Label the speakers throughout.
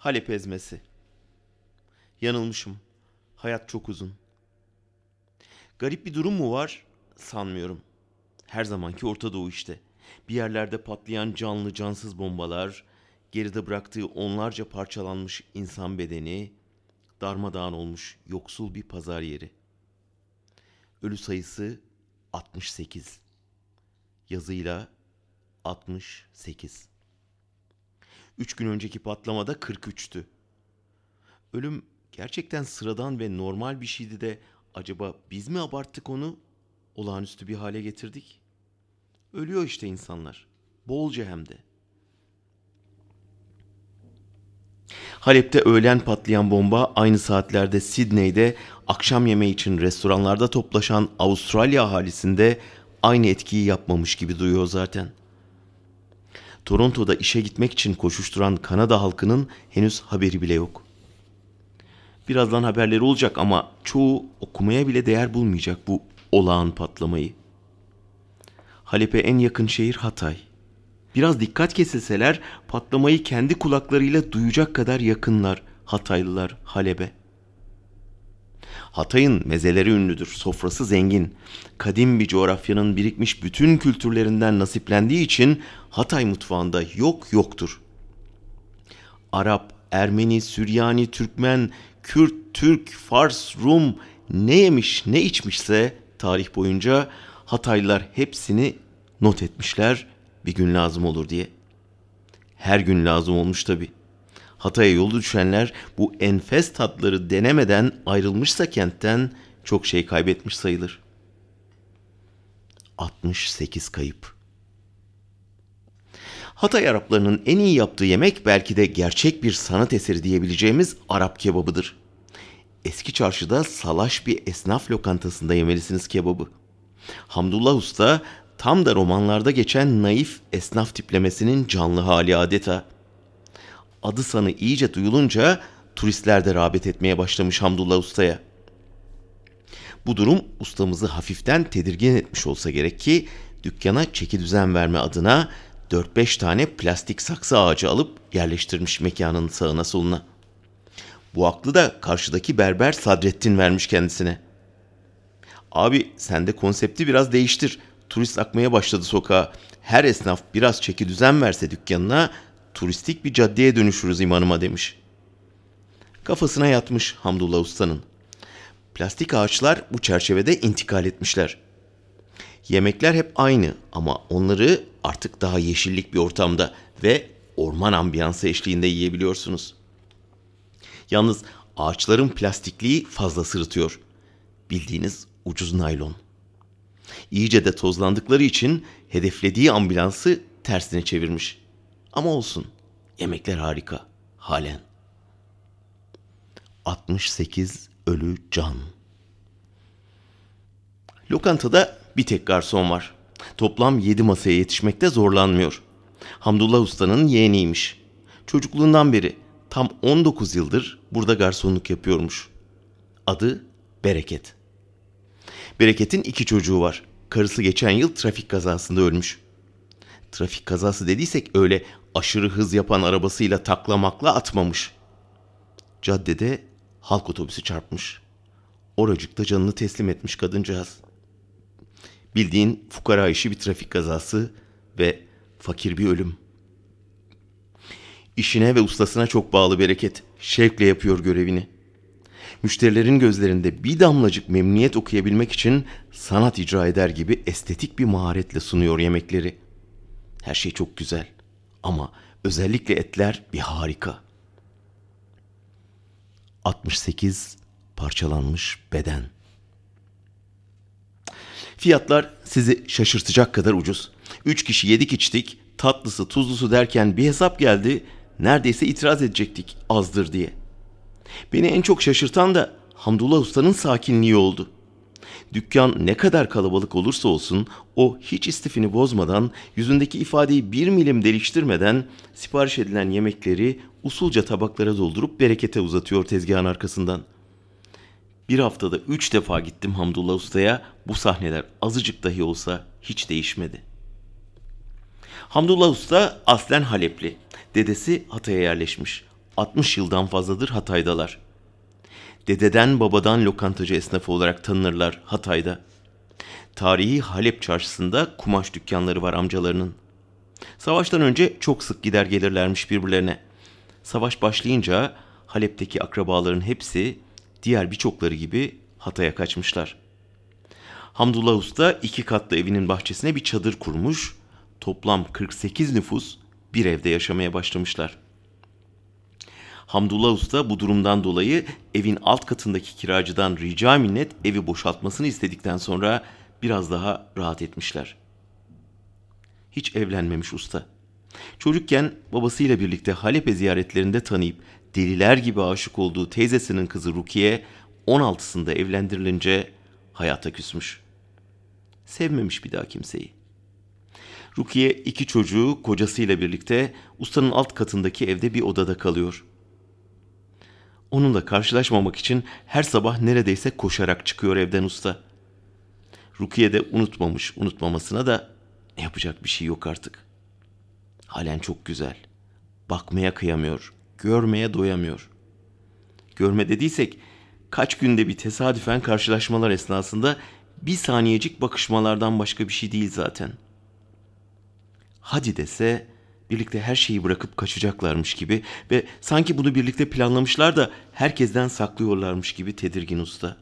Speaker 1: Halep ezmesi. Yanılmışım. Hayat çok uzun. Garip bir durum mu var? Sanmıyorum. Her zamanki Orta Doğu işte. Bir yerlerde patlayan canlı cansız bombalar, geride bıraktığı onlarca parçalanmış insan bedeni, darmadağın olmuş yoksul bir pazar yeri. Ölü sayısı 68. Yazıyla 68. Üç gün önceki patlamada 43'tü. Ölüm gerçekten sıradan ve normal bir şeydi de acaba biz mi abarttık onu? Olağanüstü bir hale getirdik. Ölüyor işte insanlar. Bolca hem de. Halep'te öğlen patlayan bomba aynı saatlerde Sidney'de akşam yemeği için restoranlarda toplaşan Avustralya ahalisinde aynı etkiyi yapmamış gibi duyuyor zaten. Toronto'da işe gitmek için koşuşturan Kanada halkının henüz haberi bile yok. Birazdan haberleri olacak ama çoğu okumaya bile değer bulmayacak bu olağan patlamayı. Halep'e en yakın şehir Hatay. Biraz dikkat kesilseler patlamayı kendi kulaklarıyla duyacak kadar yakınlar Hataylılar Halep'e. Hatay'ın mezeleri ünlüdür, sofrası zengin. Kadim bir coğrafyanın birikmiş bütün kültürlerinden nasiplendiği için Hatay mutfağında yok yoktur. Arap, Ermeni, Süryani, Türkmen, Kürt, Türk, Fars, Rum ne yemiş ne içmişse tarih boyunca Hataylılar hepsini not etmişler bir gün lazım olur diye. Her gün lazım olmuş tabi. Hatay'a yolu düşenler bu enfes tatları denemeden ayrılmışsa kentten çok şey kaybetmiş sayılır. 68 kayıp. Hatay Araplarının en iyi yaptığı yemek belki de gerçek bir sanat eseri diyebileceğimiz Arap kebabıdır. Eski çarşıda salaş bir esnaf lokantasında yemelisiniz kebabı. Hamdullah Usta tam da romanlarda geçen naif esnaf tiplemesinin canlı hali adeta. Adı sanı iyice duyulunca turistler de rağbet etmeye başlamış Hamdullah Usta'ya. Bu durum ustamızı hafiften tedirgin etmiş olsa gerek ki dükkana çeki düzen verme adına 4-5 tane plastik saksı ağacı alıp yerleştirmiş mekanın sağına soluna. Bu aklı da karşıdaki berber Sadrettin vermiş kendisine. Abi sen de konsepti biraz değiştir. Turist akmaya başladı sokağa. Her esnaf biraz çeki düzen verse dükkanına turistik bir caddeye dönüşürüz imanıma demiş. Kafasına yatmış Hamdullah Usta'nın. Plastik ağaçlar bu çerçevede intikal etmişler. Yemekler hep aynı ama onları artık daha yeşillik bir ortamda ve orman ambiyansı eşliğinde yiyebiliyorsunuz. Yalnız ağaçların plastikliği fazla sırıtıyor. Bildiğiniz ucuz naylon. İyice de tozlandıkları için hedeflediği ambulansı tersine çevirmiş. Ama olsun. Yemekler harika. Halen. 68 ölü can. Lokantada bir tek garson var. Toplam 7 masaya yetişmekte zorlanmıyor. Hamdullah Usta'nın yeğeniymiş. Çocukluğundan beri tam 19 yıldır burada garsonluk yapıyormuş. Adı Bereket. Bereket'in iki çocuğu var. Karısı geçen yıl trafik kazasında ölmüş. Trafik kazası dediysek öyle aşırı hız yapan arabasıyla taklamakla atmamış. Caddede halk otobüsü çarpmış. Oracıkta canını teslim etmiş kadıncağız. Bildiğin fukara işi bir trafik kazası ve fakir bir ölüm. İşine ve ustasına çok bağlı bereket. Şevkle yapıyor görevini. Müşterilerin gözlerinde bir damlacık memnuniyet okuyabilmek için sanat icra eder gibi estetik bir maharetle sunuyor yemekleri. Her şey çok güzel ama özellikle etler bir harika. 68 parçalanmış beden. Fiyatlar sizi şaşırtacak kadar ucuz. Üç kişi yedik içtik, tatlısı tuzlusu derken bir hesap geldi, neredeyse itiraz edecektik azdır diye. Beni en çok şaşırtan da Hamdullah Usta'nın sakinliği oldu. Dükkan ne kadar kalabalık olursa olsun o hiç istifini bozmadan, yüzündeki ifadeyi bir milim değiştirmeden sipariş edilen yemekleri usulca tabaklara doldurup berekete uzatıyor tezgahın arkasından. Bir haftada üç defa gittim Hamdullah Usta'ya, bu sahneler azıcık dahi olsa hiç değişmedi. Hamdullah Usta aslen Halepli. Dedesi Hatay'a yerleşmiş. 60 yıldan fazladır Hatay'dalar. Dededen babadan lokantacı esnafı olarak tanınırlar Hatay'da. Tarihi Halep çarşısında kumaş dükkanları var amcalarının. Savaştan önce çok sık gider gelirlermiş birbirlerine. Savaş başlayınca Halep'teki akrabaların hepsi diğer birçokları gibi Hatay'a kaçmışlar. Hamdullah Usta iki katlı evinin bahçesine bir çadır kurmuş. Toplam 48 nüfus bir evde yaşamaya başlamışlar. Hamdullah Usta bu durumdan dolayı evin alt katındaki kiracıdan rica minnet evi boşaltmasını istedikten sonra biraz daha rahat etmişler. Hiç evlenmemiş usta. Çocukken babasıyla birlikte Halep'e ziyaretlerinde tanıyıp deliler gibi aşık olduğu teyzesinin kızı Rukiye 16'sında evlendirilince hayata küsmüş. Sevmemiş bir daha kimseyi. Rukiye iki çocuğu kocasıyla birlikte ustanın alt katındaki evde bir odada kalıyor. Onunla karşılaşmamak için her sabah neredeyse koşarak çıkıyor evden usta. Rukiye de unutmamış, unutmamasına da yapacak bir şey yok artık. Halen çok güzel. Bakmaya kıyamıyor, görmeye doyamıyor. Görme dediysek kaç günde bir tesadüfen karşılaşmalar esnasında bir saniyecik bakışmalardan başka bir şey değil zaten. Hadi dese birlikte her şeyi bırakıp kaçacaklarmış gibi ve sanki bunu birlikte planlamışlar da herkesten saklıyorlarmış gibi tedirgin usta.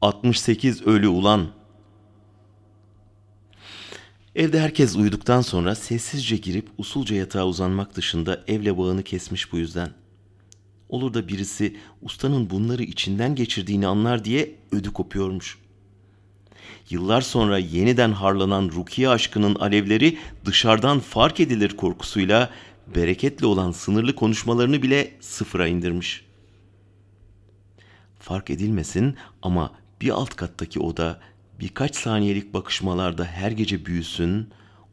Speaker 1: 68 ölü ulan. Evde herkes uyuduktan sonra sessizce girip usulca yatağa uzanmak dışında evle bağını kesmiş bu yüzden. Olur da birisi ustanın bunları içinden geçirdiğini anlar diye ödü kopuyormuş. Yıllar sonra yeniden harlanan Rukiye aşkının alevleri dışarıdan fark edilir korkusuyla bereketli olan sınırlı konuşmalarını bile sıfıra indirmiş. Fark edilmesin ama bir alt kattaki oda birkaç saniyelik bakışmalarda her gece büyüsün,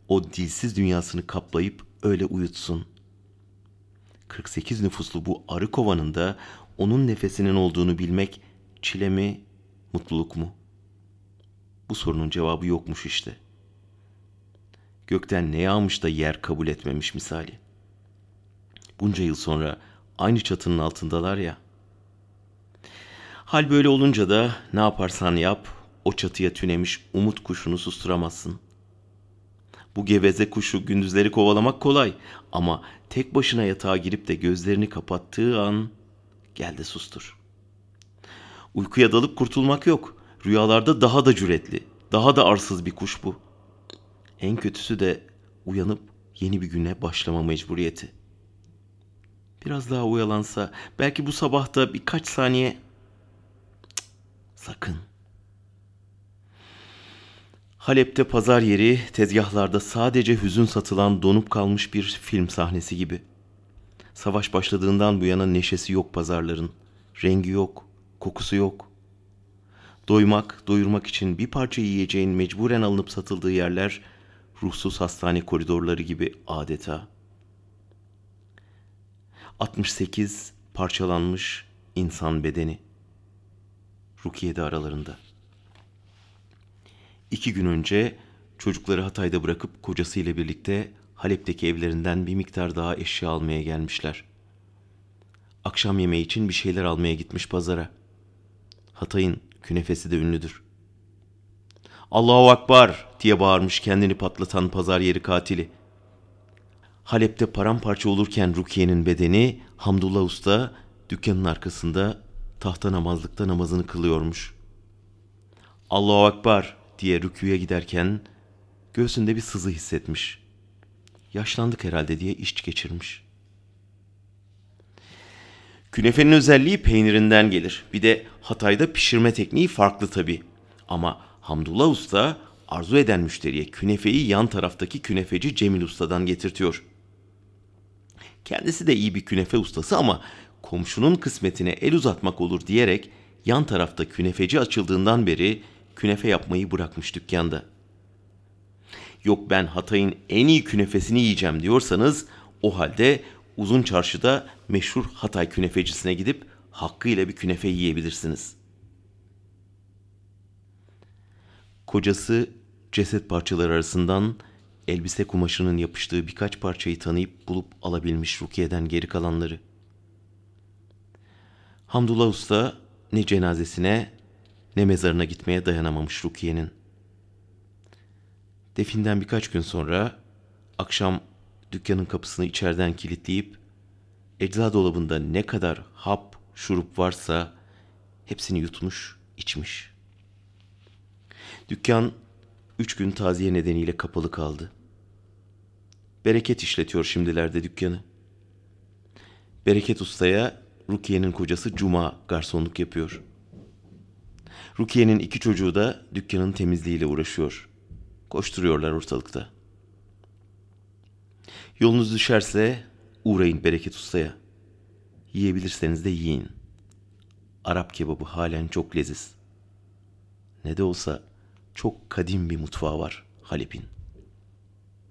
Speaker 1: o dilsiz dünyasını kaplayıp öyle uyutsun. 48 nüfuslu bu arı kovanında onun nefesinin olduğunu bilmek çile mi, mutluluk mu? Bu sorunun cevabı yokmuş işte. Gökten ne yağmış da yer kabul etmemiş misali. Bunca yıl sonra aynı çatının altındalar ya. Hal böyle olunca da ne yaparsan yap o çatıya tünemiş umut kuşunu susturamazsın. Bu geveze kuşu gündüzleri kovalamak kolay ama tek başına yatağa girip de gözlerini kapattığı an gel de sustur. Uykuya dalıp kurtulmak yok. Rüyalarda daha da cüretli, daha da arsız bir kuş bu. En kötüsü de uyanıp yeni bir güne başlama mecburiyeti. Biraz daha uyalansa belki bu sabahta birkaç saniye sakın. Halep'te pazar yeri tezgahlarda sadece hüzün satılan donup kalmış bir film sahnesi gibi. Savaş başladığından bu yana neşesi yok pazarların. Rengi yok, kokusu yok. Doymak, doyurmak için bir parça yiyeceğin mecburen alınıp satıldığı yerler ruhsuz hastane koridorları gibi adeta. 68 parçalanmış insan bedeni. Rukiye de aralarında. İki gün önce çocukları Hatay'da bırakıp kocasıyla birlikte Halep'teki evlerinden bir miktar daha eşya almaya gelmişler. Akşam yemeği için bir şeyler almaya gitmiş pazara. Hatay'ın künefesi de ünlüdür. Allahu Akbar diye bağırmış kendini patlatan pazar yeri katili. Halep'te paramparça olurken Rukiye'nin bedeni Hamdullah Usta dükkanın arkasında tahta namazlıkta namazını kılıyormuş. Allahu Akbar diye rüküye giderken göğsünde bir sızı hissetmiş. Yaşlandık herhalde diye iş geçirmiş. Künefenin özelliği peynirinden gelir. Bir de Hatay'da pişirme tekniği farklı tabii. Ama Hamdullah Usta arzu eden müşteriye künefeyi yan taraftaki künefeci Cemil Usta'dan getirtiyor. Kendisi de iyi bir künefe ustası ama komşunun kısmetine el uzatmak olur diyerek yan tarafta künefeci açıldığından beri künefe yapmayı bırakmış dükkanda. Yok ben Hatay'ın en iyi künefesini yiyeceğim diyorsanız o halde uzun çarşıda meşhur Hatay künefecisine gidip hakkıyla bir künefe yiyebilirsiniz. Kocası ceset parçaları arasından elbise kumaşının yapıştığı birkaç parçayı tanıyıp bulup alabilmiş Rukiye'den geri kalanları. Hamdullah Usta ne cenazesine ne mezarına gitmeye dayanamamış Rukiye'nin. Definden birkaç gün sonra akşam dükkanın kapısını içeriden kilitleyip ecza dolabında ne kadar hap, şurup varsa hepsini yutmuş, içmiş. Dükkan üç gün taziye nedeniyle kapalı kaldı. Bereket işletiyor şimdilerde dükkanı. Bereket Usta'ya Rukiye'nin kocası Cuma garsonluk yapıyor. Rukiye'nin iki çocuğu da dükkanın temizliğiyle uğraşıyor. Koşturuyorlar ortalıkta. Yolunuz düşerse uğrayın Bereket Usta'ya. Yiyebilirseniz de yiyin. Arap kebabı halen çok leziz. Ne de olsa çok kadim bir mutfağı var Halep'in.